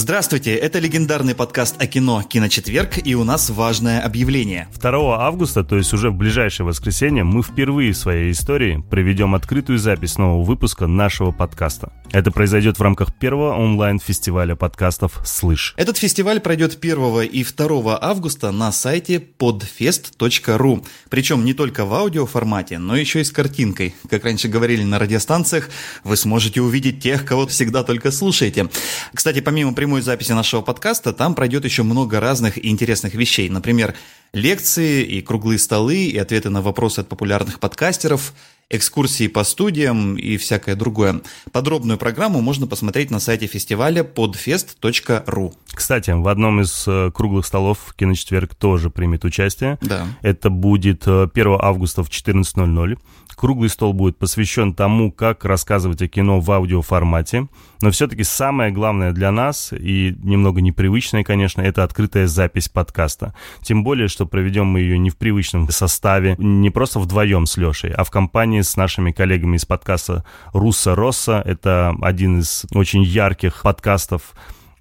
Здравствуйте, это легендарный подкаст о кино «Киночетверг» и у нас важное объявление. 2 августа, то есть уже в ближайшее воскресенье, мы впервые в своей истории проведем открытую запись нового выпуска нашего подкаста. Это произойдет в рамках первого онлайн-фестиваля подкастов «Слышь». Этот фестиваль пройдет 1 и 2 августа на сайте podfest.ru. Причем не только в аудиоформате, но еще и с картинкой. Как раньше говорили на радиостанциях, вы сможете увидеть тех, кого всегда только слушаете. Кстати, помимо прямой записи нашего подкаста, там пройдет еще много разных и интересных вещей. Например, лекции и круглые столы, и ответы на вопросы от популярных подкастеров, экскурсии по студиям и всякое другое. Подробную программу можно посмотреть на сайте фестиваля podfest.ru. Кстати, в одном из э, круглых столов «Киночетверг» тоже примет участие. Да. Это будет 1 э, августа в 14.00. Круглый стол будет посвящен тому, как рассказывать о кино в аудиоформате. Но все-таки самое главное для нас, и немного непривычное, конечно, это открытая запись подкаста. Тем более, что проведем мы ее не в привычном составе, не просто вдвоем с Лешей, а в компании с нашими коллегами из подкаста «Руссо Росса». Это один из очень ярких подкастов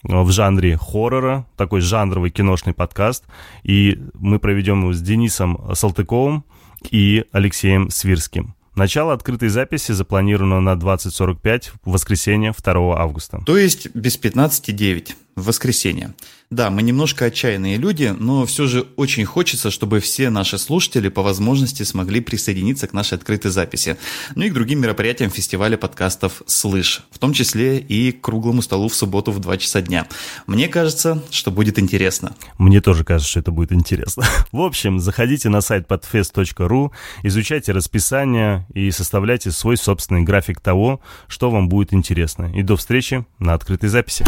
в жанре хоррора, такой жанровый киношный подкаст. И мы проведем его с Денисом Салтыковым, и Алексеем Свирским. Начало открытой записи запланировано на 20.45 в воскресенье 2 августа. То есть без 15.09 в воскресенье. Да, мы немножко отчаянные люди, но все же очень хочется, чтобы все наши слушатели по возможности смогли присоединиться к нашей открытой записи. Ну и к другим мероприятиям фестиваля подкастов «Слышь», в том числе и к круглому столу в субботу в 2 часа дня. Мне кажется, что будет интересно. Мне тоже кажется, что это будет интересно. В общем, заходите на сайт podfest.ru, изучайте расписание и составляйте свой собственный график того, что вам будет интересно. И до встречи на открытой записи.